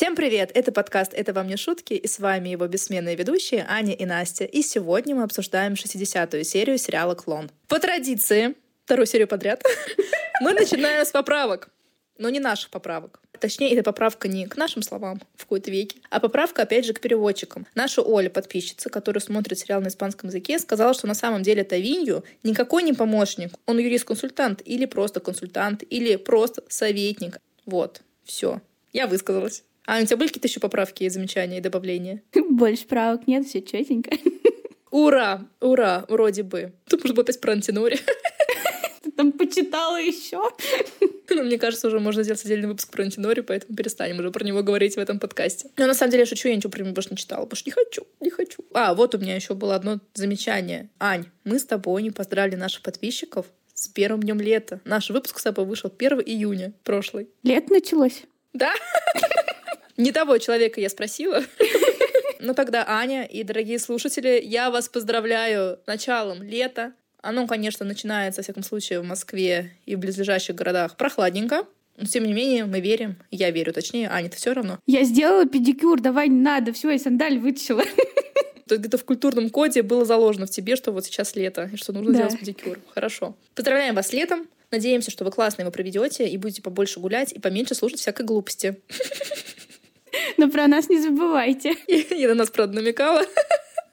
Всем привет! Это подкаст «Это вам не шутки» и с вами его бессменные ведущие Аня и Настя. И сегодня мы обсуждаем 60-ю серию сериала «Клон». По традиции, вторую серию подряд, мы начинаем с поправок. Но не наших поправок. Точнее, это поправка не к нашим словам в какой-то веке, а поправка, опять же, к переводчикам. Наша Оля, подписчица, которая смотрит сериал на испанском языке, сказала, что на самом деле Тавинью никакой не помощник. Он юрист-консультант или просто консультант, или просто советник. Вот, все. Я высказалась. А у тебя были какие-то еще поправки, замечания и добавления? Больше правок нет, все четенько. Ура! Ура! Вроде бы. Тут может быть опять про антинори. Ты там почитала еще? Ну, мне кажется, уже можно сделать отдельный выпуск про антинори, поэтому перестанем уже про него говорить в этом подкасте. Но на самом деле я шучу, я ничего про него больше не читала, потому что не хочу, не хочу. А, вот у меня еще было одно замечание. Ань, мы с тобой не поздравили наших подписчиков с первым днем лета. Наш выпуск с тобой вышел 1 июня прошлый. Лето началось? Да? Не того человека я спросила. Ну тогда, Аня и дорогие слушатели, я вас поздравляю с началом лета. Оно, конечно, начинается, во всяком случае, в Москве и в близлежащих городах прохладненько. Но, тем не менее, мы верим. Я верю, точнее, Аня, ты все равно. Я сделала педикюр, давай не надо, все, я сандаль вытащила. То есть где-то в культурном коде было заложено в тебе, что вот сейчас лето, и что нужно Да. делать педикюр. Хорошо. Поздравляем вас с летом. Надеемся, что вы классно его проведете и будете побольше гулять и поменьше слушать всякой глупости. Но про нас не забывайте. Я на нас, правда, намекала.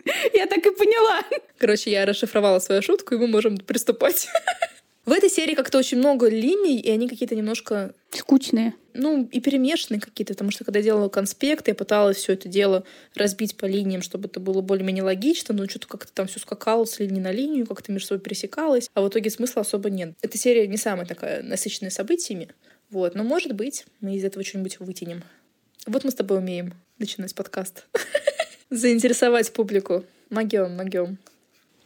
Я так и поняла. Короче, я расшифровала свою шутку, и мы можем приступать. В этой серии как-то очень много линий, и они какие-то немножко, Скучные. ну, и перемешанные какие-то, потому что когда я делала конспект, я пыталась все это дело разбить по линиям, чтобы это было более-менее логично, но что-то как-то там все скакало с линии на линию, как-то между собой пересекалось, а в итоге смысла особо нет. Эта серия не самая такая насыщенная событиями, вот, но, может быть, мы из этого что-нибудь вытянем. Вот мы с тобой умеем начинать подкаст. Заинтересовать публику. Могем, могем.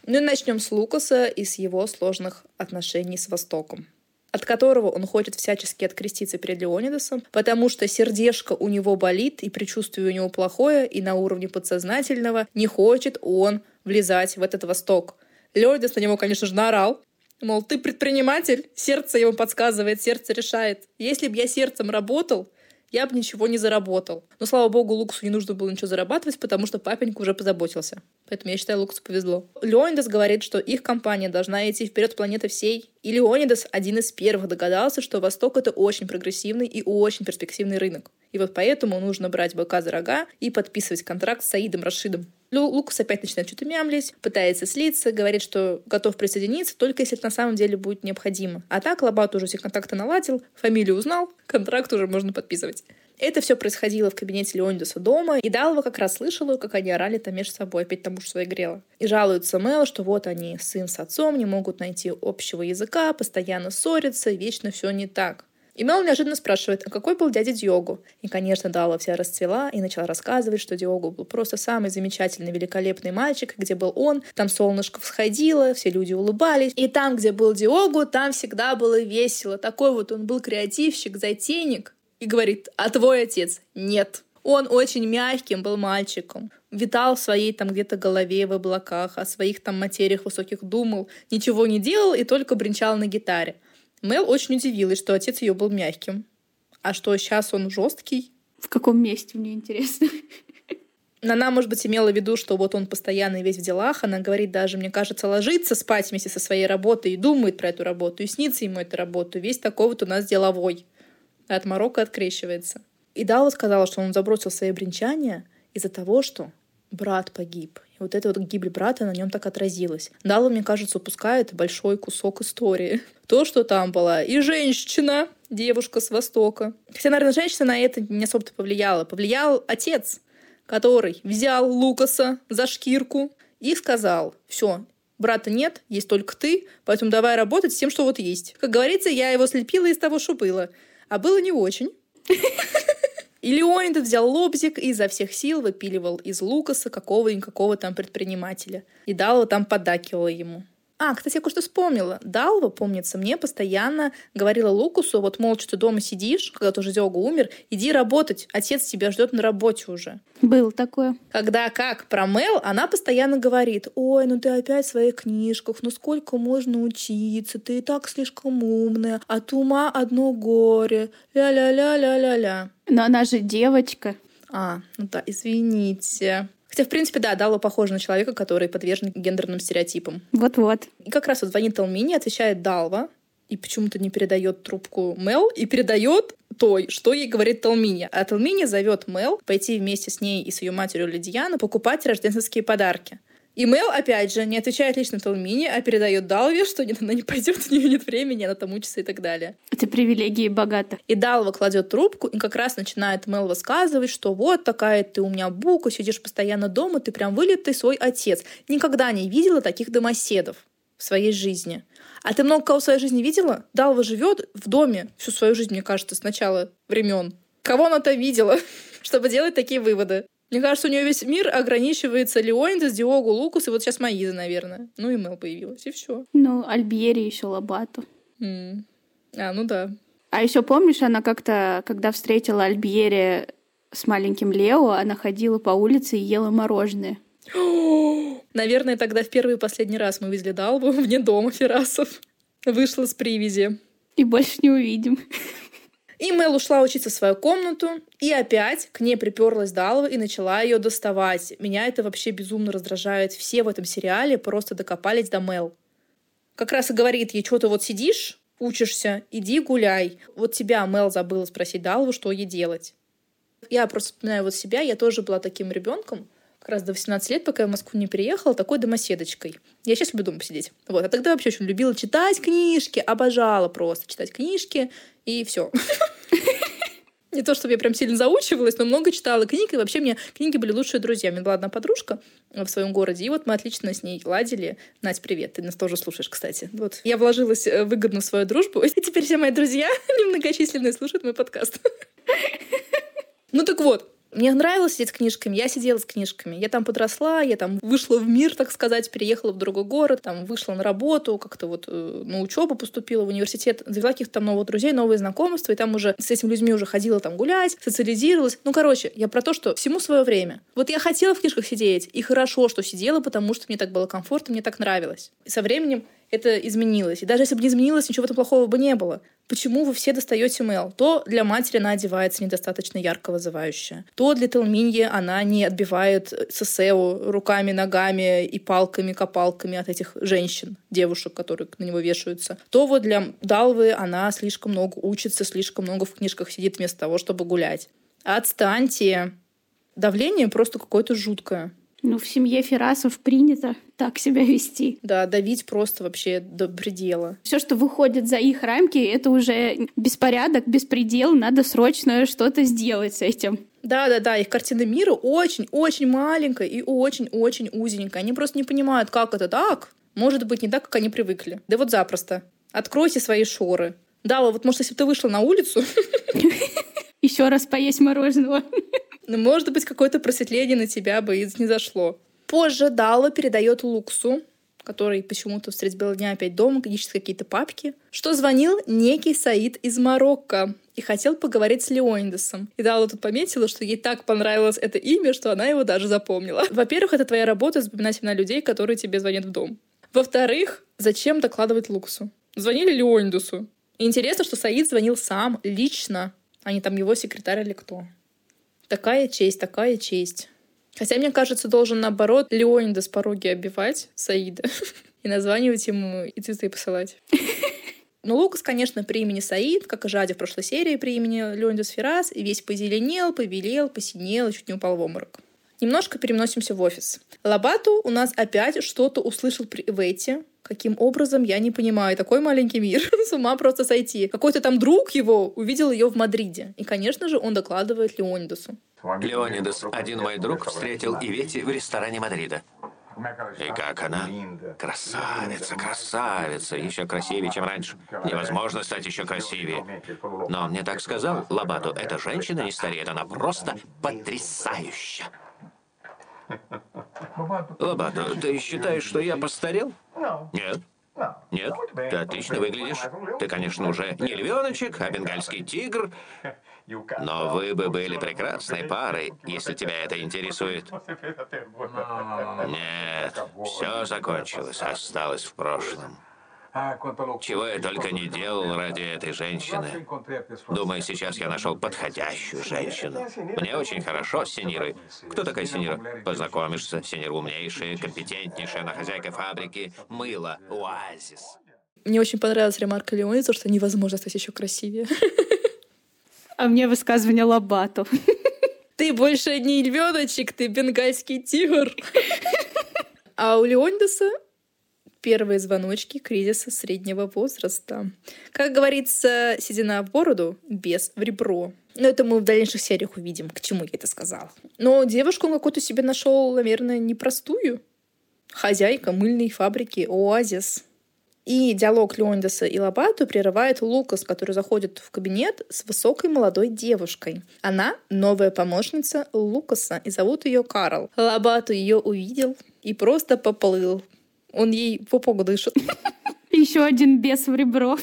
Ну и начнем с Лукаса и с его сложных отношений с Востоком от которого он хочет всячески откреститься перед Леонидасом, потому что сердечко у него болит, и предчувствие у него плохое, и на уровне подсознательного не хочет он влезать в этот Восток. Леонидас на него, конечно же, наорал, мол, ты предприниматель, сердце ему подсказывает, сердце решает. Если бы я сердцем работал, я бы ничего не заработал. Но, слава богу, Лукасу не нужно было ничего зарабатывать, потому что папенька уже позаботился. Поэтому я считаю, Лукасу повезло. Леонидас говорит, что их компания должна идти вперед планеты всей. И Леонидас один из первых догадался, что Восток — это очень прогрессивный и очень перспективный рынок. И вот поэтому нужно брать быка за рога и подписывать контракт с Саидом Рашидом. Лукас опять начинает что-то мямлить, пытается слиться, говорит, что готов присоединиться, только если это на самом деле будет необходимо. А так Лобат уже все контакты наладил, фамилию узнал, контракт уже можно подписывать. Это все происходило в кабинете Леонидаса дома, и Далова как раз слышала, как они орали там между собой, опять тому, что своей грела. И жалуется Мэл, что вот они, сын с отцом, не могут найти общего языка, постоянно ссорятся, вечно все не так. И Мел неожиданно спрашивает, а какой был дядя Диогу? И, конечно, Дала вся расцвела и начала рассказывать, что Диогу был просто самый замечательный, великолепный мальчик, где был он, там солнышко всходило, все люди улыбались. И там, где был Диогу, там всегда было весело. Такой вот он был креативщик, затейник. И говорит, а твой отец? Нет. Он очень мягким был мальчиком. Витал в своей там где-то голове в облаках, о своих там материях высоких думал, ничего не делал и только бренчал на гитаре. Мел очень удивилась, что отец ее был мягким. А что сейчас он жесткий? В каком месте, мне интересно. Она, может быть, имела в виду, что вот он постоянно весь в делах. Она говорит даже, мне кажется, ложится спать вместе со своей работой и думает про эту работу, и снится ему эта работа. Весь такой вот у нас деловой. От Марокко открещивается. И Дала сказала, что он забросил свои бренчания из-за того, что брат погиб. И вот эта вот гибель брата на нем так отразилась. Дала, мне кажется, упускает большой кусок истории. То, что там была и женщина, девушка с Востока. Хотя, наверное, женщина на это не особо-то повлияла. Повлиял отец, который взял Лукаса за шкирку и сказал, все, брата нет, есть только ты, поэтому давай работать с тем, что вот есть. Как говорится, я его слепила из того, что было. А было не очень. И Леонид взял лобзик и изо всех сил выпиливал из Лукаса какого-никакого там предпринимателя. И Дала там поддакивала ему. А, кстати, я кое-что вспомнила. Далва, помнится, мне постоянно говорила Лукусу, вот, мол, что ты дома сидишь, когда тоже Диого умер, иди работать, отец тебя ждет на работе уже. Было такое. Когда как про Мел, она постоянно говорит, ой, ну ты опять в своих книжках, ну сколько можно учиться, ты и так слишком умная, от ума одно горе, ля-ля-ля-ля-ля-ля. Но она же девочка. А, ну да, извините. Хотя, в принципе, да, Дало похоже на человека, который подвержен гендерным стереотипам. Вот-вот. И как раз вот звонит Талмини, отвечает Далва, и почему-то не передает трубку Мел, и передает той, что ей говорит Талмини. А Талмини зовет Мел пойти вместе с ней и с ее матерью Лидиану покупать рождественские подарки. И Мел, опять же, не отвечает лично Талмине, а передает Далве, что она не пойдет, у нее нет времени, она там учится и так далее. Это привилегии богато. И Далва кладет трубку и как раз начинает Мел высказывать, что вот такая ты у меня бука, сидишь постоянно дома, ты прям вылитый свой отец. Никогда не видела таких домоседов в своей жизни. А ты много кого в своей жизни видела? Далва живет в доме всю свою жизнь, мне кажется, с начала времен. Кого она-то видела, чтобы делать такие выводы? Мне кажется, у нее весь мир ограничивается Леонидас, Диогу, Лукус, и вот сейчас Маиза, наверное. Ну и Мел появилась, и все. Ну, Альбери еще Лобату. М. А, ну да. А еще помнишь, она как-то, когда встретила Альбьери с маленьким Лео, она ходила по улице и ела мороженое. Наверное, тогда в первый и последний раз мы видели Далбу вне дома Ферасов. Вышла с привязи. И больше не увидим. И Мел ушла учиться в свою комнату, и опять к ней приперлась Далва и начала ее доставать. Меня это вообще безумно раздражает. Все в этом сериале просто докопались до Мел. Как раз и говорит ей, что ты вот сидишь, учишься, иди гуляй. Вот тебя Мел забыла спросить Далву, что ей делать. Я просто вспоминаю вот себя, я тоже была таким ребенком, как раз до 18 лет, пока я в Москву не переехала, такой домоседочкой. Я сейчас люблю дома посидеть. Вот. А тогда вообще очень любила читать книжки, обожала просто читать книжки, и все. Не то, чтобы я прям сильно заучивалась, но много читала книг, и вообще мне книги были лучшие друзья. У меня была одна подружка в своем городе, и вот мы отлично с ней ладили. Надь, привет, ты нас тоже слушаешь, кстати. Вот. Я вложилась э, выгодно в свою дружбу, и теперь все мои друзья немногочисленные слушают мой подкаст. Ну так вот, мне нравилось сидеть с книжками, я сидела с книжками. Я там подросла, я там вышла в мир, так сказать, переехала в другой город, там вышла на работу, как-то вот э, на учебу поступила в университет, завела каких-то там новых друзей, новые знакомства, и там уже с этими людьми уже ходила там гулять, социализировалась. Ну, короче, я про то, что всему свое время. Вот я хотела в книжках сидеть, и хорошо, что сидела, потому что мне так было комфортно, мне так нравилось. И со временем это изменилось. И даже если бы не изменилось, ничего этом плохого бы не было. Почему вы все достаете Мел? То для матери она одевается недостаточно ярко вызывающе. То для Телминьи она не отбивает Сесеу руками, ногами и палками, копалками от этих женщин, девушек, которые на него вешаются. То вот для Далвы она слишком много учится, слишком много в книжках сидит вместо того, чтобы гулять. Отстаньте. Давление просто какое-то жуткое. Ну, в семье Ферасов принято так себя вести. Да, давить просто вообще до предела. Все, что выходит за их рамки, это уже беспорядок, беспредел, надо срочно что-то сделать с этим. Да, да, да, их картина мира очень-очень маленькая и очень-очень узенькая. Они просто не понимают, как это так. Может быть, не так, как они привыкли. Да вот запросто. Откройте свои шоры. Да, вот может, если бы ты вышла на улицу... Еще раз поесть мороженого. Ну, может быть, какое-то просветление на тебя бы и не зашло. Позже Дала передает Луксу, который почему-то средь бела дня опять дома, ищет какие-то папки, что звонил некий Саид из Марокко и хотел поговорить с Леонидасом. И Дала тут пометила, что ей так понравилось это имя, что она его даже запомнила. Во-первых, это твоя работа запоминать имена людей, которые тебе звонят в дом. Во-вторых, зачем докладывать Луксу? Звонили Леонидасу. И интересно, что Саид звонил сам, лично, а не там его секретарь или кто. Такая честь, такая честь. Хотя, мне кажется, должен, наоборот, Леонида с пороги обивать Саида и названивать ему и цветы посылать. Но Лукас, конечно, при имени Саид, как и Жадя в прошлой серии при имени Леонидас Феррас, и весь позеленел, побелел, посинел и чуть не упал в обморок. Немножко переносимся в офис. Лабату у нас опять что-то услышал при Ивете. Каким образом, я не понимаю. Такой маленький мир. С ума просто сойти. Какой-то там друг его увидел ее в Мадриде. И, конечно же, он докладывает Леонидасу. Леонидас, один мой друг, встретил Ивети в ресторане Мадрида. И как она? Красавица, красавица, еще красивее, чем раньше. Невозможно стать еще красивее. Но мне так сказал, Лабату, эта женщина не стареет, она просто потрясающая. Лабату, ты считаешь, что я постарел? Нет. Нет, ты отлично выглядишь. Ты, конечно, уже не львеночек, а бенгальский тигр. Но вы бы были прекрасной парой, если тебя это интересует. Нет, все закончилось, осталось в прошлом. Чего я только не делал ради этой женщины. Думаю, сейчас я нашел подходящую женщину. Мне очень хорошо с Синирой. Кто такая Синира? Познакомишься. Синира умнейшая, компетентнейшая, она хозяйка фабрики мыла «Оазис». Мне очень понравилась ремарка Леони, что невозможно стать еще красивее. А мне высказывание Лобату. Ты больше не львеночек, ты бенгальский тигр. А у Леондеса первые звоночки кризиса среднего возраста. Как говорится, седина в бороду, без в ребро. Но это мы в дальнейших сериях увидим, к чему я это сказала. Но девушку он какую-то себе нашел, наверное, непростую. Хозяйка мыльной фабрики «Оазис». И диалог Леондеса и Лобату прерывает Лукас, который заходит в кабинет с высокой молодой девушкой. Она новая помощница Лукаса, и зовут ее Карл. Лобату ее увидел и просто поплыл. Он ей по погу дышит. Еще один бес в ребро.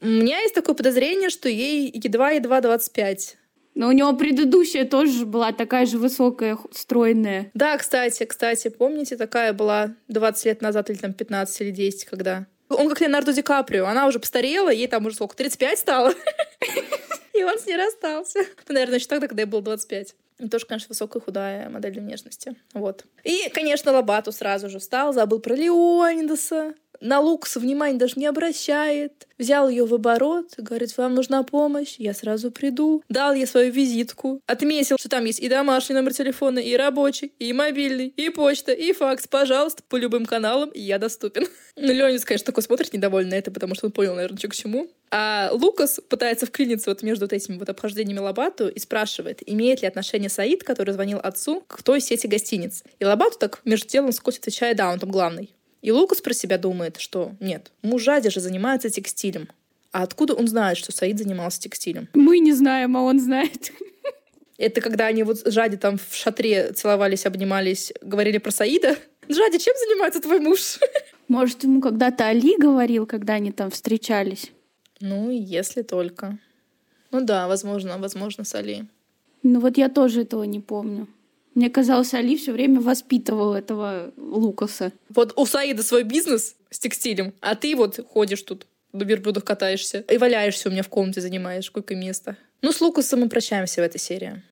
У меня есть такое подозрение, что ей едва-едва 25. Но у него предыдущая тоже была такая же высокая, стройная. Да, кстати, кстати, помните, такая была 20 лет назад или там 15 или 10, когда... Он как Леонардо Ди Каприо. Она уже постарела, ей там уже сколько, 35 стало. И он с ней расстался. Наверное, еще тогда, когда ей было 25. И тоже, конечно, высокая худая модель внешности. Вот. И, конечно, Лобату сразу же встал, забыл про Леонидаса на Лукаса внимания даже не обращает. Взял ее в оборот, говорит, вам нужна помощь, я сразу приду. Дал ей свою визитку, отметил, что там есть и домашний номер телефона, и рабочий, и мобильный, и почта, и факс. Пожалуйста, по любым каналам я доступен. Ну, Леонид, конечно, такой смотрит недовольно это, потому что он понял, наверное, что к чему. А Лукас пытается вклиниться вот между вот этими вот обхождениями Лобату и спрашивает, имеет ли отношение Саид, который звонил отцу, к той сети гостиниц. И Лобату так между делом скоть отвечает, да, он там главный. И Лукас про себя думает, что нет, мужади же занимаются текстилем. А откуда он знает, что Саид занимался текстилем? Мы не знаем, а он знает. Это когда они вот с Жади там в шатре целовались, обнимались, говорили про Саида? Жади, чем занимается твой муж? Может, ему когда-то Али говорил, когда они там встречались? Ну, если только. Ну да, возможно, возможно, с Али. Ну вот я тоже этого не помню. Мне казалось, Али все время воспитывал этого Лукаса. Вот у Саида свой бизнес с текстилем, а ты вот ходишь тут на верблюдах катаешься и валяешься у меня в комнате, занимаешь сколько места. Ну, с Лукасом мы прощаемся в этой серии.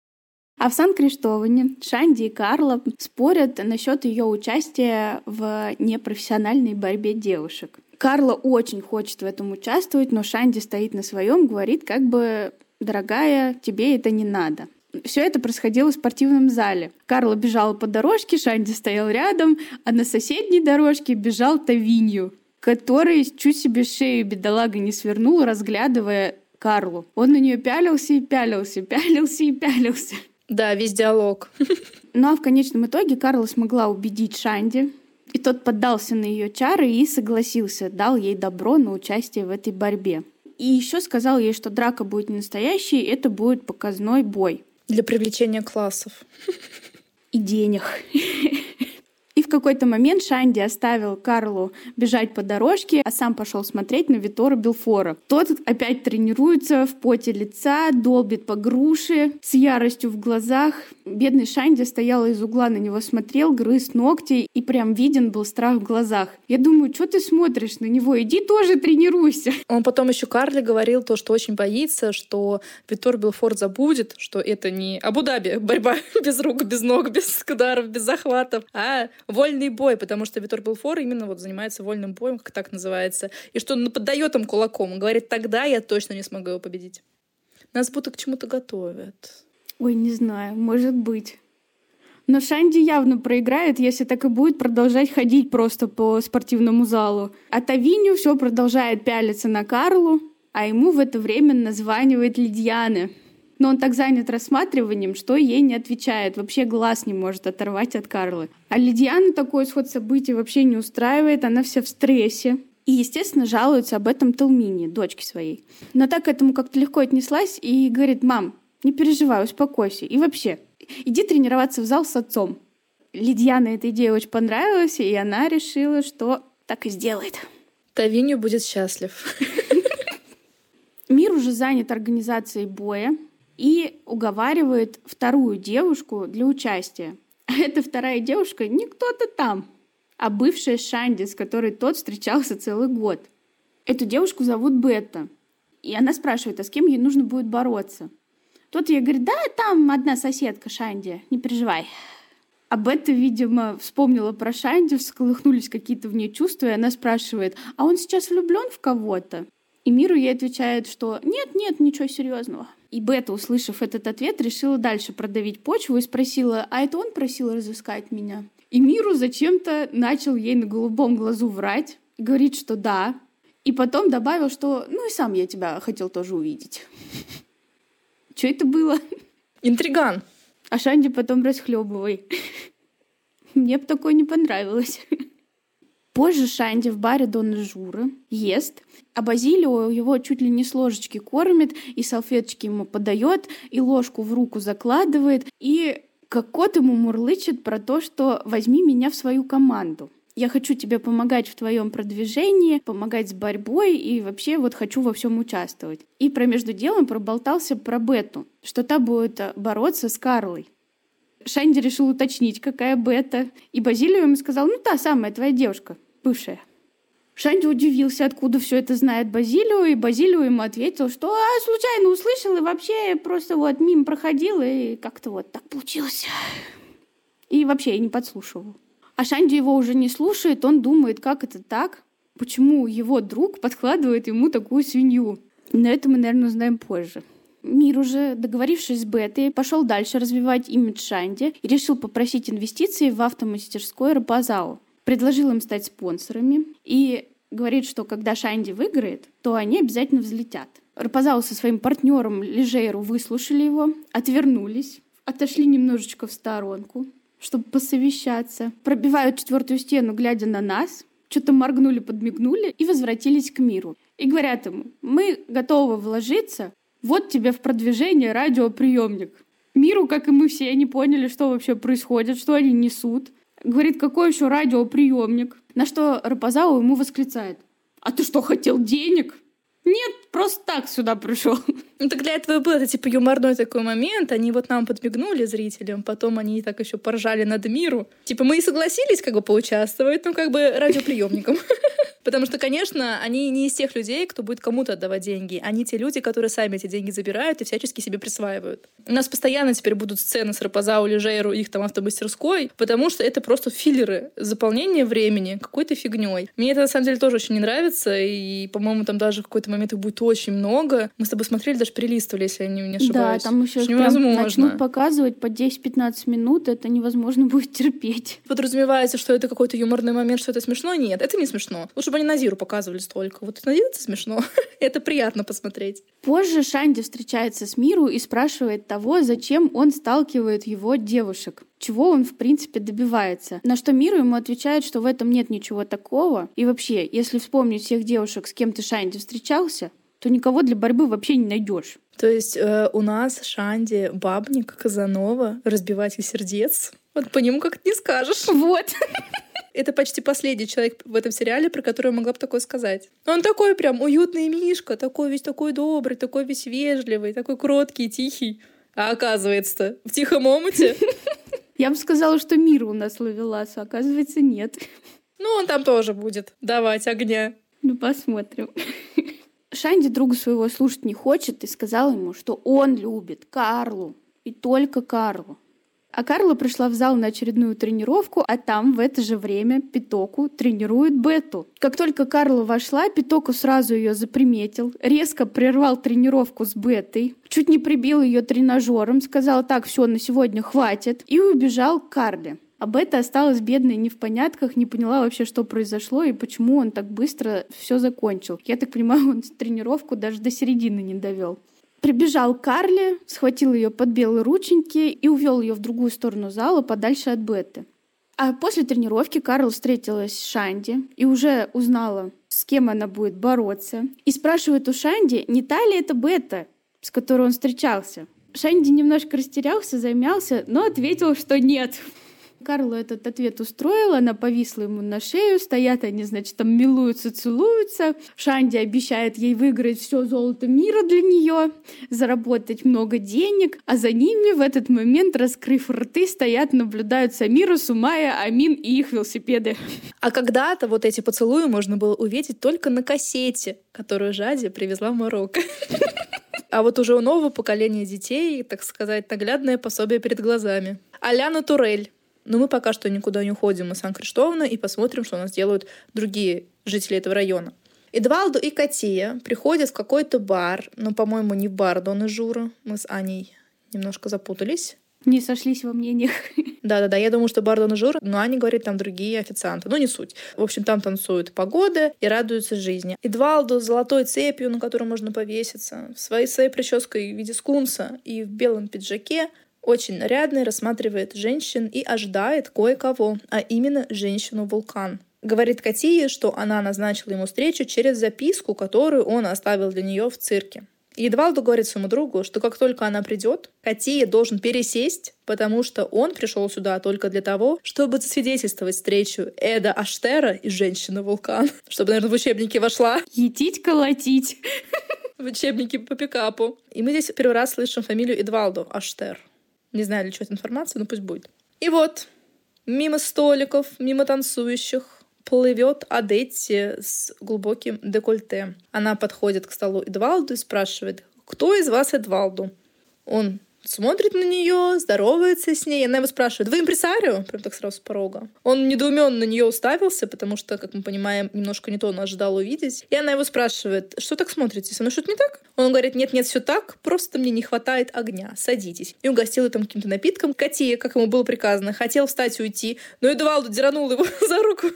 А в Сан-Криштоване Шанди и Карла спорят насчет ее участия в непрофессиональной борьбе девушек. Карла очень хочет в этом участвовать, но Шанди стоит на своем, говорит, как бы, дорогая, тебе это не надо. Все это происходило в спортивном зале. Карла бежала по дорожке, Шанди стоял рядом, а на соседней дорожке бежал Тавинью, который чуть себе шею бедолага не свернул, разглядывая Карлу. Он на нее пялился и пялился, пялился и пялился. Да, весь диалог. Ну а в конечном итоге Карла смогла убедить Шанди, и тот поддался на ее чары и согласился, дал ей добро на участие в этой борьбе. И еще сказал ей, что драка будет не настоящей, это будет показной бой. Для привлечения классов. И денег. И в какой-то момент Шанди оставил Карлу бежать по дорожке, а сам пошел смотреть на Витора Белфора. Тот опять тренируется в поте лица, долбит по груши, с яростью в глазах. Бедный Шанди стоял из угла на него смотрел, грыз ногти, и прям виден был страх в глазах. Я думаю, что ты смотришь на него? Иди тоже тренируйся. Он потом еще Карле говорил то, что очень боится, что Витор Белфор забудет, что это не Абу-Даби, борьба без рук, без ног, без ударов, без захватов, а вольный бой, потому что Витор Белфор именно вот занимается вольным боем, как так называется, и что он поддает им кулаком. Он говорит, тогда я точно не смогу его победить. Нас будто к чему-то готовят. Ой, не знаю, может быть. Но Шанди явно проиграет, если так и будет продолжать ходить просто по спортивному залу. А Тавиню все продолжает пялиться на Карлу, а ему в это время названивает Лидьяна но он так занят рассматриванием, что ей не отвечает, вообще глаз не может оторвать от Карлы. А Лидиана такой исход событий вообще не устраивает, она вся в стрессе. И, естественно, жалуется об этом Талмине, дочке своей. Но так к этому как-то легко отнеслась и говорит, мам, не переживай, успокойся. И вообще, иди тренироваться в зал с отцом. Лидьяна эта идея очень понравилась, и она решила, что так и сделает. Тавинью будет счастлив. Мир уже занят организацией боя и уговаривает вторую девушку для участия. А эта вторая девушка не кто-то там, а бывшая Шанди, с которой тот встречался целый год. Эту девушку зовут Бетта. И она спрашивает, а с кем ей нужно будет бороться. Тот ей говорит, да, там одна соседка Шанди, не переживай. А Бетта, видимо, вспомнила про Шанди, всколыхнулись какие-то в ней чувства, и она спрашивает, а он сейчас влюблен в кого-то? И Миру ей отвечает, что нет, нет, ничего серьезного. И Бета, услышав этот ответ, решила дальше продавить почву и спросила, а это он просил разыскать меня? И Миру зачем-то начал ей на голубом глазу врать, говорит, что да, и потом добавил, что ну и сам я тебя хотел тоже увидеть. Что это было? Интриган. А Шанди потом расхлебывай. Мне бы такое не понравилось. Позже Шанди в баре Дона Журы ест, а Базилио его чуть ли не с ложечки кормит, и салфеточки ему подает, и ложку в руку закладывает, и как кот ему мурлычет про то, что «возьми меня в свою команду». Я хочу тебе помогать в твоем продвижении, помогать с борьбой и вообще вот хочу во всем участвовать. И про между делом проболтался про Бету, что та будет э, бороться с Карлой. Шанди решил уточнить, какая Бета, и Базилио ему сказал, ну та самая твоя девушка, бывшая. Шанди удивился, откуда все это знает Базилио, и Базилио ему ответил, что а, случайно услышал и вообще просто вот мимо проходил, и как-то вот так получилось. И вообще я не подслушивал. А Шанди его уже не слушает, он думает, как это так, почему его друг подкладывает ему такую свинью. Но это мы, наверное, узнаем позже. Мир уже, договорившись с Бетой, пошел дальше развивать имидж Шанди и решил попросить инвестиции в автомастерской Рапазау. Предложил им стать спонсорами и говорит, что когда Шанди выиграет, то они обязательно взлетят. Рапазау со своим партнером Лежейру выслушали его, отвернулись, отошли немножечко в сторонку, чтобы посовещаться. Пробивают четвертую стену, глядя на нас, что-то моргнули, подмигнули и возвратились к миру. И говорят ему, мы готовы вложиться, вот тебе в продвижение радиоприемник. Миру, как и мы все, не поняли, что вообще происходит, что они несут. Говорит, какой еще радиоприемник? На что Рапазау ему восклицает. А ты что, хотел денег? Нет, просто так сюда пришел. Ну так для этого был это типа юморной такой момент. Они вот нам подмигнули зрителям, потом они так еще поржали над миру. Типа мы и согласились как бы поучаствовать, ну как бы радиоприемником. Потому что, конечно, они не из тех людей, кто будет кому-то отдавать деньги. Они те люди, которые сами эти деньги забирают и всячески себе присваивают. У нас постоянно теперь будут сцены с Рапазау, Лежейру, их там автомастерской, потому что это просто филлеры, заполнение времени какой-то фигней. Мне это на самом деле тоже очень не нравится, и, по-моему, там даже в какой-то момент их будет очень много. Мы с тобой смотрели, даже перелистывали, если я не, не ошибаюсь. Да, там еще невозможно. начнут показывать по 10-15 минут, это невозможно будет терпеть. Подразумевается, что это какой-то юморный момент, что это смешно. Нет, это не смешно. Лучше бы они Назиру показывали столько. Вот Назир это смешно. это приятно посмотреть. Позже Шанди встречается с Миру и спрашивает того, зачем он сталкивает его девушек чего он, в принципе, добивается. На что Миру ему отвечает, что в этом нет ничего такого. И вообще, если вспомнить всех девушек, с кем ты Шанди встречался, то никого для борьбы вообще не найдешь. То есть э, у нас Шанди бабник, Казанова, разбиватель сердец. Вот по нему как не скажешь. Вот. Это почти последний человек в этом сериале, про который я могла бы такое сказать. Он такой прям уютный Мишка, такой весь такой добрый, такой весь вежливый, такой кроткий, тихий. А оказывается, в тихом омуте. Я бы сказала, что мир у нас ловелас, а оказывается, нет. Ну, он там тоже будет давать огня. Ну, посмотрим. Шанди друга своего слушать не хочет и сказал ему, что он любит Карлу и только Карлу. А Карла пришла в зал на очередную тренировку, а там в это же время Питоку тренирует Бету. Как только Карла вошла, Питоку сразу ее заприметил, резко прервал тренировку с Бетой, чуть не прибил ее тренажером, сказал так, все, на сегодня хватит, и убежал к Карле. А Бета осталась бедной не в понятках, не поняла вообще, что произошло и почему он так быстро все закончил. Я так понимаю, он тренировку даже до середины не довел. Прибежал Карли, схватил ее под белые рученьки и увел ее в другую сторону зала, подальше от Беты. А после тренировки Карл встретилась с Шанди и уже узнала, с кем она будет бороться. И спрашивает у Шанди, не та ли это Бета, с которой он встречался. Шанди немножко растерялся, замялся, но ответил, что нет. Карлу этот ответ устроил, она повисла ему на шею, стоят они, значит, там милуются, целуются. Шанди обещает ей выиграть все золото мира для нее, заработать много денег, а за ними в этот момент, раскрыв рты, стоят, наблюдают Самира, Сумая, Амин и их велосипеды. А когда-то вот эти поцелуи можно было увидеть только на кассете, которую Жади привезла в Марокко. А вот уже у нового поколения детей, так сказать, наглядное пособие перед глазами. Аляна Турель. Но мы пока что никуда не уходим из Сан-Криштовна и посмотрим, что у нас делают другие жители этого района. Эдвалду и Катия приходят в какой-то бар, но, по-моему, не бар Дона Жура. Мы с Аней немножко запутались. Не сошлись во мнениях. Да-да-да, я думаю, что бар Дона Жура, но Аня говорит, там другие официанты. Ну, не суть. В общем, там танцуют погода и радуются жизни. Эдвалду с золотой цепью, на которую можно повеситься, в своей, своей прической в виде скунса и в белом пиджаке очень нарядный, рассматривает женщин и ожидает кое-кого, а именно женщину-вулкан. Говорит Катии, что она назначила ему встречу через записку, которую он оставил для нее в цирке. И Эдвалду говорит своему другу, что как только она придет, Катия должен пересесть, потому что он пришел сюда только для того, чтобы засвидетельствовать встречу Эда Аштера и женщины-вулкан. Чтобы, наверное, в учебнике вошла. Етить, колотить. В учебнике по пикапу. И мы здесь первый раз слышим фамилию Эдвалду Аштер. Не знаю, для чего эта информация, но пусть будет. И вот, мимо столиков, мимо танцующих, плывет Адетти с глубоким декольте. Она подходит к столу Эдвалду и спрашивает, кто из вас Эдвалду? Он смотрит на нее, здоровается с ней. Она его спрашивает, вы импресарио? Прям так сразу с порога. Он недоуменно на нее уставился, потому что, как мы понимаем, немножко не то он ожидал увидеть. И она его спрашивает, что так смотрите? Со мной что-то не так? Он говорит, нет, нет, все так, просто мне не хватает огня, садитесь. И угостил ее там каким-то напитком. Катия, как ему было приказано, хотел встать и уйти, но Эдуалду деранул его за руку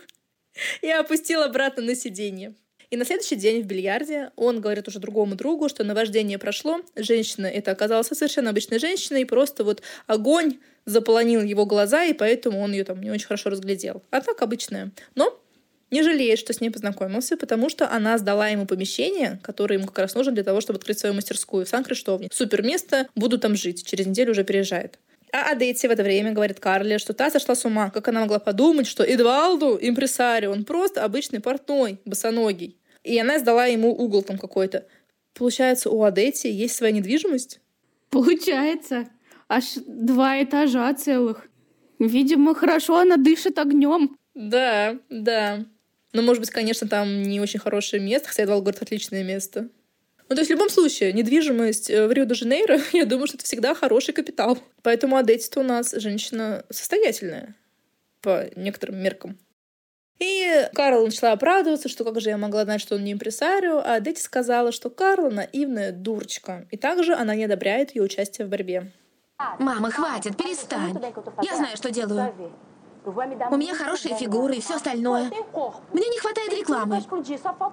и опустил обратно на сиденье. И на следующий день в бильярде он говорит уже другому другу, что наваждение прошло, женщина это оказалась совершенно обычной женщиной, и просто вот огонь заполонил его глаза, и поэтому он ее там не очень хорошо разглядел. А так обычная. Но не жалеет, что с ней познакомился, потому что она сдала ему помещение, которое ему как раз нужно для того, чтобы открыть свою мастерскую в Сан-Криштовне. Супер место, буду там жить. Через неделю уже переезжает. А Адетти в это время говорит Карле, что та сошла с ума. Как она могла подумать, что Эдвалду, импресарио, он просто обычный портной, босоногий. И она сдала ему угол там какой-то. Получается, у Адетти есть своя недвижимость? Получается. Аж два этажа целых. Видимо, хорошо она дышит огнем. Да, да. Но, может быть, конечно, там не очень хорошее место, хотя Эдвалд говорит, отличное место. Ну, то есть в любом случае, недвижимость э, в Рио-де-Жанейро, я думаю, что это всегда хороший капитал. Поэтому Адетти у нас женщина состоятельная по некоторым меркам. И Карл начала оправдываться, что как же я могла знать, что он не импресарио, а Адетти сказала, что Карла наивная дурочка, и также она не одобряет ее участие в борьбе. Мама, хватит, перестань. Я знаю, что делаю. У меня хорошие фигуры и все остальное. Мне не хватает рекламы.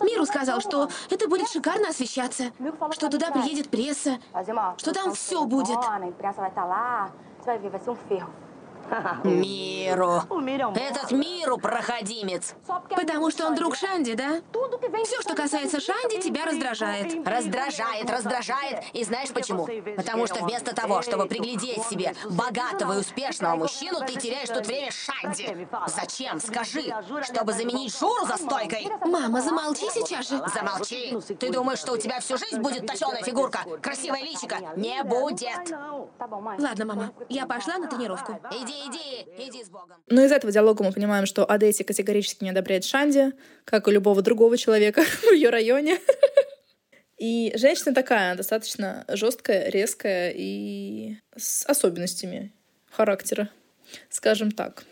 Миру сказал, что это будет шикарно освещаться, что туда приедет пресса, что там все будет. Миру. Этот Миру проходимец. Потому что он друг Шанди, да? Все, что касается Шанди, тебя раздражает. Раздражает, раздражает. И знаешь почему? Потому что вместо того, чтобы приглядеть себе богатого и успешного мужчину, ты теряешь тут время Шанди. Зачем? Скажи. Чтобы заменить Шуру за стойкой. Мама, замолчи сейчас же. Замолчи. Ты думаешь, что у тебя всю жизнь будет точеная фигурка, красивая личика? Не будет. Ладно, мама, я пошла на тренировку. Иди, иди, иди с Богом. Но из этого диалога мы понимаем, что Адетти категорически не одобряет Шанди, как и любого другого человека в ее районе. И женщина такая, достаточно жесткая, резкая и с особенностями характера, скажем так.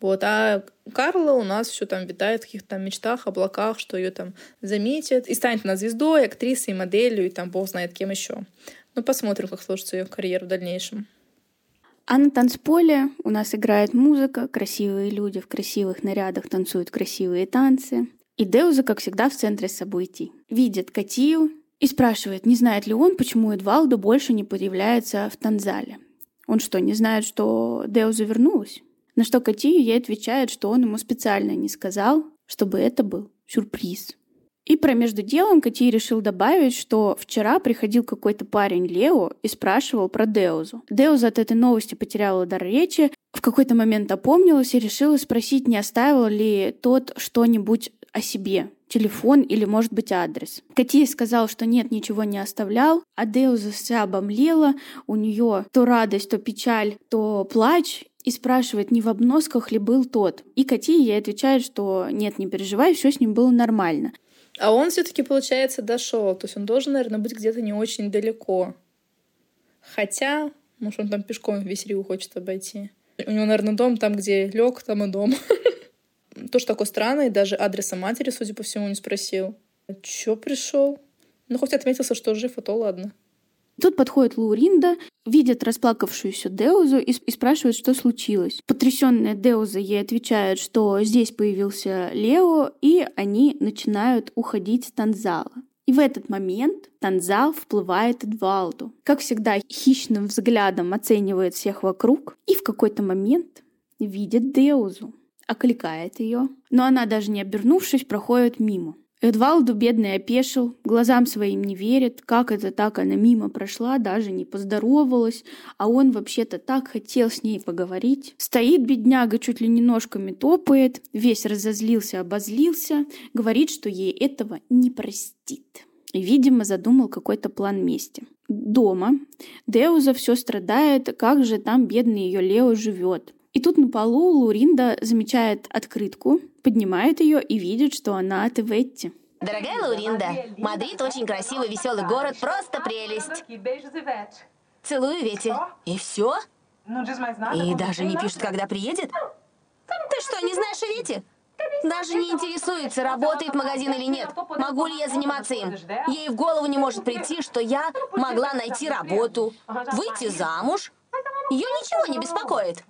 Вот, а Карла у нас все там витает в каких-то там мечтах, облаках, что ее там заметят, и станет она звездой, актрисой, моделью, и там бог знает кем еще. Ну, посмотрим, как сложится ее карьера в дальнейшем. А на танцполе у нас играет музыка, красивые люди в красивых нарядах танцуют красивые танцы. И Деуза, как всегда, в центре событий. Видит Катию и спрашивает, не знает ли он, почему Эдвалдо больше не появляется в танзале. Он что, не знает, что Деуза вернулась? На что Катия ей отвечает, что он ему специально не сказал, чтобы это был сюрприз. И про между делом Кати решил добавить, что вчера приходил какой-то парень Лео и спрашивал про Деузу. Деуза от этой новости потеряла дар речи, в какой-то момент опомнилась и решила спросить, не оставил ли тот что-нибудь о себе, телефон или, может быть, адрес. Кати сказал, что нет, ничего не оставлял, а Деуза вся обомлела, у нее то радость, то печаль, то плач, и спрашивает, не в обносках ли был тот. И Кати ей отвечает, что нет, не переживай, все с ним было нормально. А он все-таки, получается, дошел. То есть он должен, наверное, быть где-то не очень далеко. Хотя, может, он там пешком весь Риу хочет обойти. У него, наверное, дом там, где лег, там и дом. Тоже такой странный, даже адреса матери, судя по всему, не спросил. Чё пришел? Ну, хоть отметился, что жив, а то ладно. Тут подходит Лауринда, видит расплакавшуюся Деузу и, и спрашивает, что случилось. Потрясенная Деуза ей отвечает, что здесь появился Лео, и они начинают уходить с Танзала. И в этот момент Танзал вплывает Эдвалду. Как всегда, хищным взглядом оценивает всех вокруг и в какой-то момент видит Деузу, окликает ее, но она даже не обернувшись проходит мимо. Эдвалду бедный опешил, глазам своим не верит, как это так она мимо прошла, даже не поздоровалась, а он вообще-то так хотел с ней поговорить. Стоит бедняга, чуть ли не ножками топает, весь разозлился, обозлился, говорит, что ей этого не простит. И, видимо, задумал какой-то план мести. Дома Деуза все страдает, как же там бедный ее Лео живет. И тут на полу Луринда замечает открытку, поднимает ее и видит, что от Ветти. Дорогая Луринда, Мадрид очень красивый, веселый город, просто прелесть. Целую, Вети. И все? И даже не пишет, когда приедет? Ты что, не знаешь Вети? Даже не интересуется, работает магазин или нет. Могу ли я заниматься им? Ей в голову не может прийти, что я могла найти работу, выйти замуж. Ее ничего не беспокоит.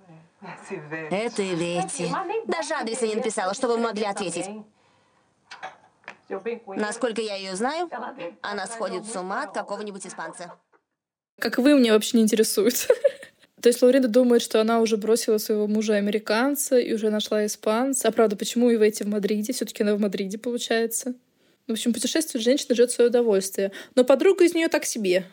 Это Вети. Даже адреса не написала, что вы могли ответить. Насколько я ее знаю, она сходит с ума от какого-нибудь испанца. Как вы, мне вообще не интересует. То есть Лорида думает, что она уже бросила своего мужа американца и уже нашла испанца. А правда, почему и в эти в Мадриде? все таки она в Мадриде, получается. В общем, путешествует женщина, живет свое удовольствие. Но подруга из нее так себе.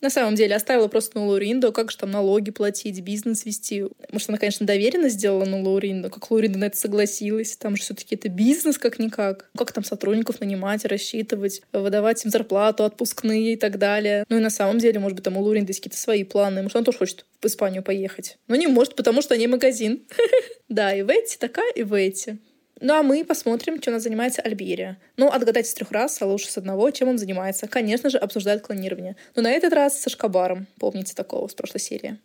На самом деле, оставила просто на Лауринду, как же там налоги платить, бизнес вести. Может, она, конечно, доверенно сделала на Лауринду, как Лауринда на это согласилась. Там же все таки это бизнес как-никак. Как там сотрудников нанимать, рассчитывать, выдавать им зарплату, отпускные и так далее. Ну и на самом деле, может быть, там у Лауринды есть какие-то свои планы. Может, она тоже хочет в Испанию поехать. Но не может, потому что они магазин. Да, и в эти такая, и в эти. Ну а мы посмотрим, чем она занимается Альберия. Ну, отгадать с трех раз, а лучше с одного, чем он занимается. Конечно же, обсуждает клонирование. Но на этот раз со Шкабаром. Помните такого с прошлой серии.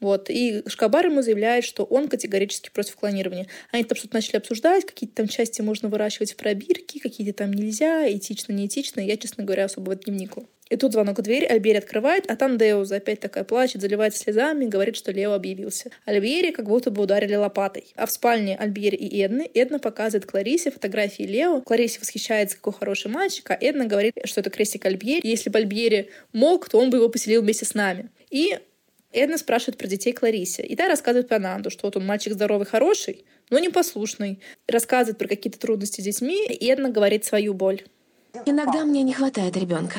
Вот. И Шкабар ему заявляет, что он категорически против клонирования. Они там что-то начали обсуждать, какие-то там части можно выращивать в пробирке, какие-то там нельзя, этично, неэтично. Я, честно говоря, особо в это не вникла. И тут звонок в дверь, Альбери открывает, а там Деуза опять такая плачет, заливается слезами, говорит, что Лео объявился. Альбери как будто бы ударили лопатой. А в спальне Альбери и Эдны Эдна показывает Кларисе фотографии Лео. Кларисе восхищается, какой хороший мальчик, а Эдна говорит, что это крестик Альбери. Если бы Альбери мог, то он бы его поселил вместе с нами. И Эдна спрашивает про детей Кларисе. И та рассказывает про Нанду, что вот он мальчик здоровый, хороший, но непослушный. Рассказывает про какие-то трудности с детьми, и Эдна говорит свою боль. Иногда мне не хватает ребенка.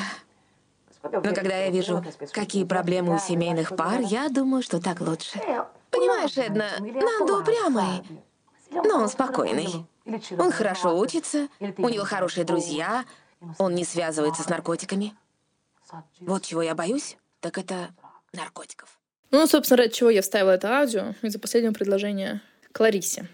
Но когда я вижу, какие проблемы у семейных пар, я думаю, что так лучше. Понимаешь, Эдна, Нанду упрямый, но он спокойный. Он хорошо учится, у него хорошие друзья, он не связывается с наркотиками. Вот чего я боюсь, так это наркотиков. Ну, собственно, ради чего я вставила это аудио из-за последнего предложения Кларисе.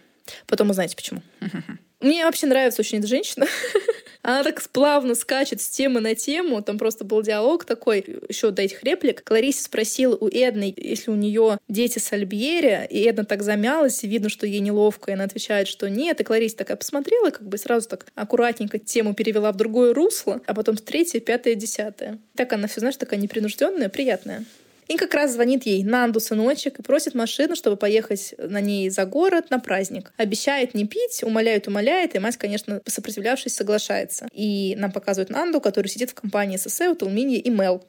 Потом узнаете, почему. Мне вообще нравится очень эта женщина. Она так плавно скачет с темы на тему. Там просто был диалог такой, еще до этих реплик. Клариса спросила у Эдны, если у нее дети с Альбьери, и Эдна так замялась, и видно, что ей неловко, и она отвечает, что нет. И Клариса такая посмотрела, как бы сразу так аккуратненько тему перевела в другое русло, а потом с третье, пятое, десятое. Так она все, знаешь, такая непринужденная, приятная. И как раз звонит ей Нанду, сыночек, и просит машину, чтобы поехать на ней за город на праздник. Обещает не пить, умоляет, умоляет, и мать, конечно, сопротивлявшись, соглашается. И нам показывают Нанду, который сидит в компании ССС, Талминья и Мел.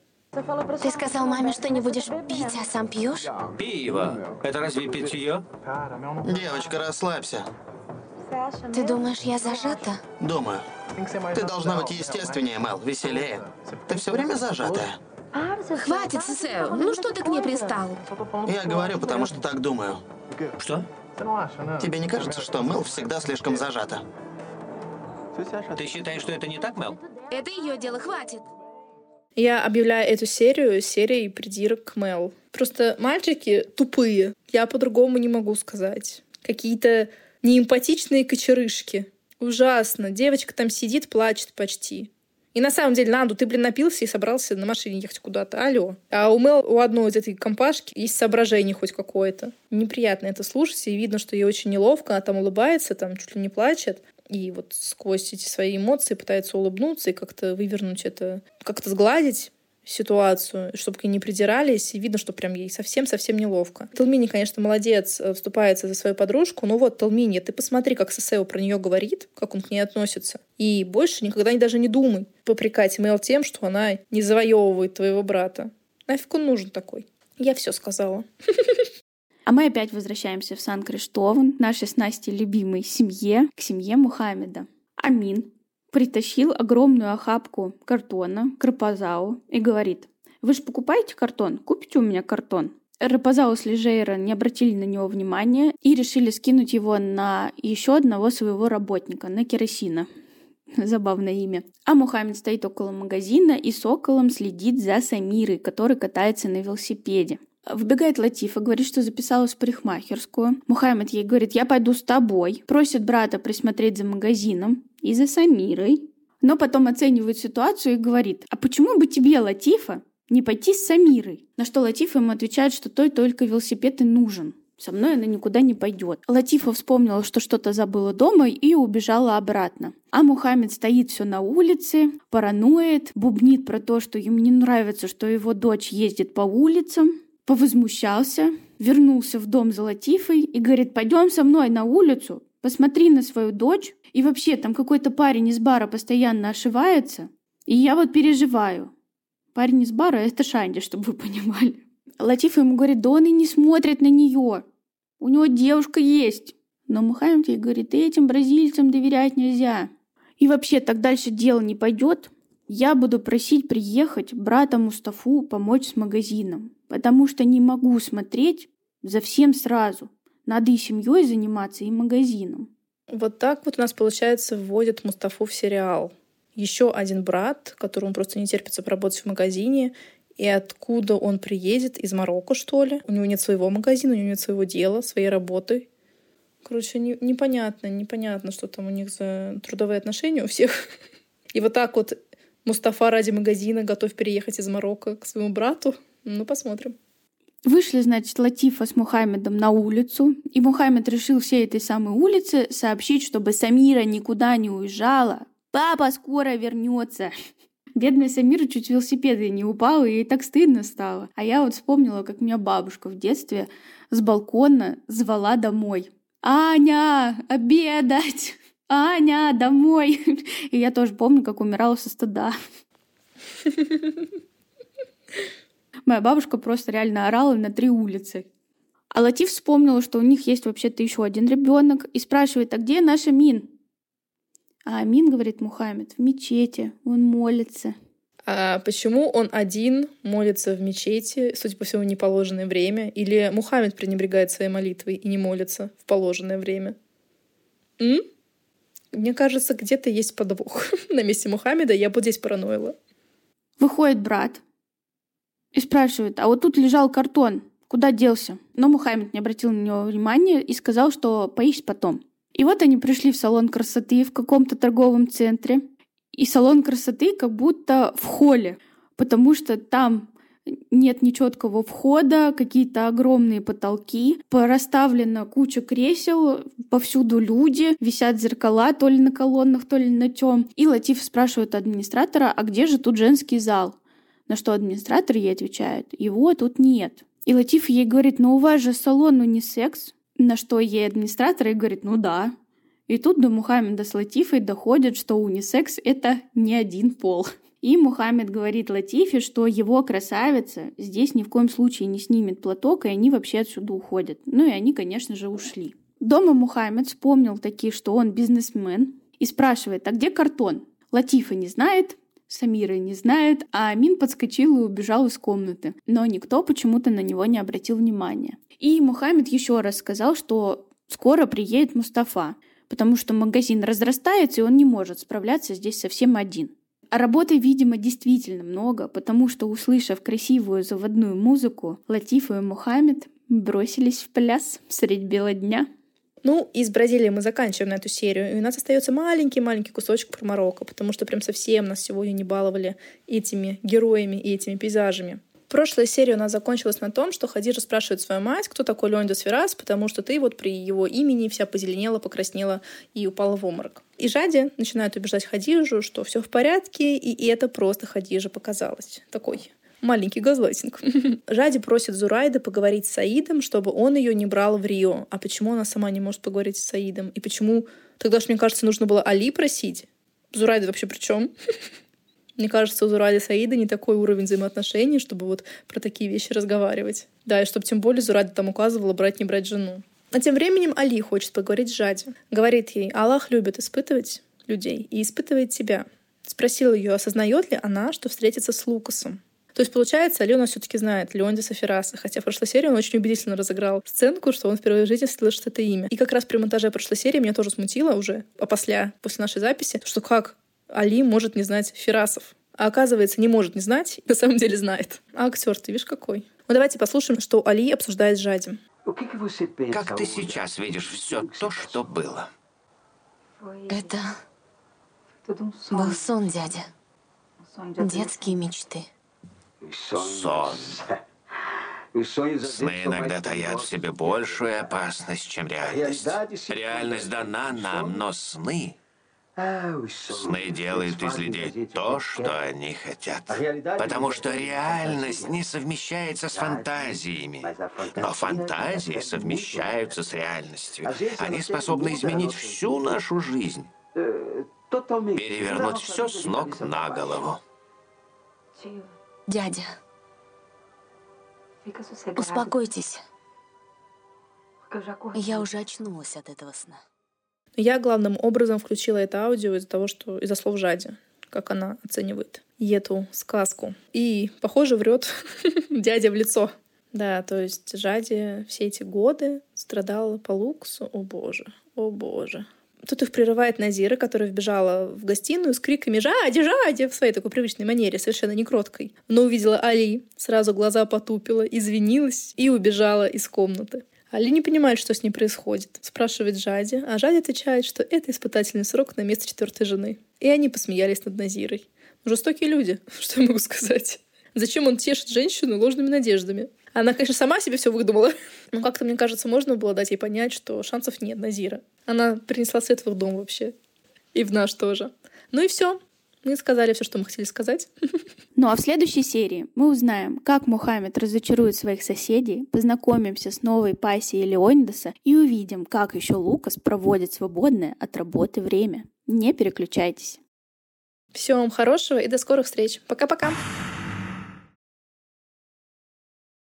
Ты сказал маме, что не будешь пить, а сам пьешь? Пиво. Это разве питье? Девочка, расслабься. Ты думаешь, я зажата? Думаю. Ты должна быть естественнее, Мел, веселее. Ты все время зажатая. Хватит, Сесео. Ну что ты к ней пристал? Я говорю, потому что так думаю. Что? Тебе не кажется, что Мел всегда слишком зажата? Ты считаешь, что это не так, Мел? Это ее дело, хватит. Я объявляю эту серию серией придирок к Мел. Просто мальчики тупые. Я по-другому не могу сказать. Какие-то неэмпатичные кочерышки. Ужасно. Девочка там сидит, плачет почти. И на самом деле, Нанду, ты, блин, напился и собрался на машине ехать куда-то. Алло. А у Мел, у одной из этой компашки есть соображение хоть какое-то. Неприятно это слушать, и видно, что ей очень неловко. Она там улыбается, там чуть ли не плачет. И вот сквозь эти свои эмоции пытается улыбнуться и как-то вывернуть это, как-то сгладить ситуацию, чтобы к ней не придирались, и видно, что прям ей совсем-совсем неловко. Талмини, конечно, молодец, э, вступается за свою подружку, но вот, Талмини, ты посмотри, как Сесео про нее говорит, как он к ней относится, и больше никогда даже не думай попрекать Мэл тем, что она не завоевывает твоего брата. Нафиг он нужен такой? Я все сказала. А мы опять возвращаемся в Сан-Криштован, нашей с Настей любимой семье, к семье Мухаммеда. Амин притащил огромную охапку картона к и говорит, «Вы же покупаете картон? Купите у меня картон?» Рапазау с Лежейра не обратили на него внимания и решили скинуть его на еще одного своего работника, на керосина. Забавное имя. А Мухаммед стоит около магазина и соколом следит за Самирой, который катается на велосипеде. Вбегает Латифа, говорит, что записалась в парикмахерскую. Мухаммед ей говорит, я пойду с тобой. Просит брата присмотреть за магазином и за Самирой. Но потом оценивает ситуацию и говорит, а почему бы тебе, Латифа, не пойти с Самирой? На что Латифа ему отвечает, что той только велосипед и нужен. Со мной она никуда не пойдет. Латифа вспомнила, что что-то забыла дома и убежала обратно. А Мухаммед стоит все на улице, параноид, бубнит про то, что ему не нравится, что его дочь ездит по улицам, повозмущался, вернулся в дом за Латифой и говорит, пойдем со мной на улицу, посмотри на свою дочь, и вообще там какой-то парень из бара постоянно ошивается, и я вот переживаю. Парень из бара — это Шанди, чтобы вы понимали. Латифа ему говорит, да он и не смотрит на нее. У него девушка есть. Но Мухаммед ей говорит, этим бразильцам доверять нельзя. И вообще так дальше дело не пойдет. Я буду просить приехать брата Мустафу помочь с магазином, потому что не могу смотреть за всем сразу. Надо и семьей заниматься, и магазином. Вот так вот у нас, получается, вводят Мустафу в сериал. Еще один брат, которому просто не терпится поработать в магазине, и откуда он приедет, из Марокко, что ли. У него нет своего магазина, у него нет своего дела, своей работы. Короче, не, непонятно, непонятно, что там у них за трудовые отношения у всех. И вот так вот Мустафа ради магазина готов переехать из Марокко к своему брату. Ну, посмотрим. Вышли, значит, Латифа с Мухаммедом на улицу, и Мухаммед решил всей этой самой улице сообщить, чтобы Самира никуда не уезжала. Папа скоро вернется. Бедная Самира чуть велосипеда не упала, и ей так стыдно стало. А я вот вспомнила, как меня бабушка в детстве с балкона звала домой. «Аня, обедать! Аня, домой!» И я тоже помню, как умирала со стыда. Моя бабушка просто реально орала на три улицы. А Латиф вспомнила, что у них есть вообще-то еще один ребенок, и спрашивает, а где наша Мин? А Амин, говорит Мухаммед, в мечети, он молится. А почему он один молится в мечети, судя по всему, в неположенное время? Или Мухаммед пренебрегает своей молитвой и не молится в положенное время? М? Мне кажется, где-то есть подвох. На месте Мухаммеда я бы здесь параноила. Выходит брат, и спрашивает, а вот тут лежал картон, куда делся? Но Мухаммед не обратил на него внимания и сказал, что поищет потом. И вот они пришли в салон красоты в каком-то торговом центре. И салон красоты как будто в холле, потому что там нет нечеткого входа, какие-то огромные потолки, расставлена куча кресел, повсюду люди, висят зеркала то ли на колоннах, то ли на чем. И Латиф спрашивает администратора, а где же тут женский зал? На что администратор ей отвечает, его тут нет. И Латиф ей говорит, ну у вас же салон унисекс. На что ей администратор и говорит, ну да. И тут до Мухаммеда с Латифой доходит, что унисекс — это не один пол. И Мухаммед говорит Латифе, что его красавица здесь ни в коем случае не снимет платок, и они вообще отсюда уходят. Ну и они, конечно же, ушли. Дома Мухаммед вспомнил таки, что он бизнесмен, и спрашивает, а где картон? Латифа не знает, Самира не знает, а Амин подскочил и убежал из комнаты. Но никто почему-то на него не обратил внимания. И Мухаммед еще раз сказал, что скоро приедет Мустафа, потому что магазин разрастается, и он не может справляться здесь совсем один. А работы, видимо, действительно много, потому что, услышав красивую заводную музыку, Латифа и Мухаммед бросились в пляс средь бела дня. Ну, из Бразилии мы заканчиваем эту серию, и у нас остается маленький-маленький кусочек про Марокко, потому что прям совсем нас сегодня не баловали этими героями и этими пейзажами. Прошлая серия у нас закончилась на том, что Хадижа спрашивает свою мать, кто такой Леонидас Феррас, потому что ты вот при его имени вся позеленела, покраснела и упала в обморок. И Жади начинает убеждать Хадижу, что все в порядке, и это просто Хадижа показалось. Такой маленький газлайтинг. Жади просит Зурайда поговорить с Саидом, чтобы он ее не брал в Рио. А почему она сама не может поговорить с Саидом? И почему тогда же, мне кажется, нужно было Али просить? Зурайда вообще при чем? Мне кажется, у Зурали Саида не такой уровень взаимоотношений, чтобы вот про такие вещи разговаривать. Да, и чтобы тем более Зурада там указывала брать, не брать жену. А тем временем Али хочет поговорить с Жади. Говорит ей, Аллах любит испытывать людей и испытывает тебя. Спросил ее, осознает ли она, что встретится с Лукасом. То есть, получается, Али у нас все-таки знает Леондиса Ферраса, хотя в прошлой серии он очень убедительно разыграл сценку, что он впервые в жизни слышит это имя. И как раз при монтаже прошлой серии меня тоже смутило уже, а после, после нашей записи, что как Али может не знать Ферасов. А оказывается, не может не знать, на самом деле знает. А актер ты видишь какой? Ну давайте послушаем, что Али обсуждает с Жадим. Как ты сейчас видишь все то, что было? Это был сон, дядя. Детские мечты. Сон. Сны иногда таят в себе большую опасность, чем реальность. Реальность дана нам, но сны Сны делают из людей то, что они хотят. Потому что реальность не совмещается с фантазиями. Но фантазии совмещаются с реальностью. Они способны изменить всю нашу жизнь. Перевернуть все с ног на голову. Дядя, успокойтесь. Я уже очнулась от этого сна. Я главным образом включила это аудио из-за того, что из-за слов Жади, как она оценивает эту сказку. И, похоже, врет дядя в лицо. Да, то есть Жади все эти годы страдала по луксу. О боже, о боже. Тут их прерывает Назира, которая вбежала в гостиную с криками «Жади, Жади!» в своей такой привычной манере, совершенно не кроткой. Но увидела Али, сразу глаза потупила, извинилась и убежала из комнаты. Али не понимает, что с ней происходит. Спрашивает Жади, а Жади отвечает, что это испытательный срок на место четвертой жены. И они посмеялись над Назирой. Жестокие люди, что я могу сказать. Зачем он тешит женщину ложными надеждами? Она, конечно, сама себе все выдумала. Но как-то, мне кажется, можно было дать ей понять, что шансов нет Назира. Она принесла свет в их дом вообще. И в наш тоже. Ну и все. Мы сказали все, что мы хотели сказать. Ну а в следующей серии мы узнаем, как Мухаммед разочарует своих соседей, познакомимся с новой пассией Леонидаса и увидим, как еще Лукас проводит свободное от работы время. Не переключайтесь. Всего вам хорошего и до скорых встреч. Пока-пока.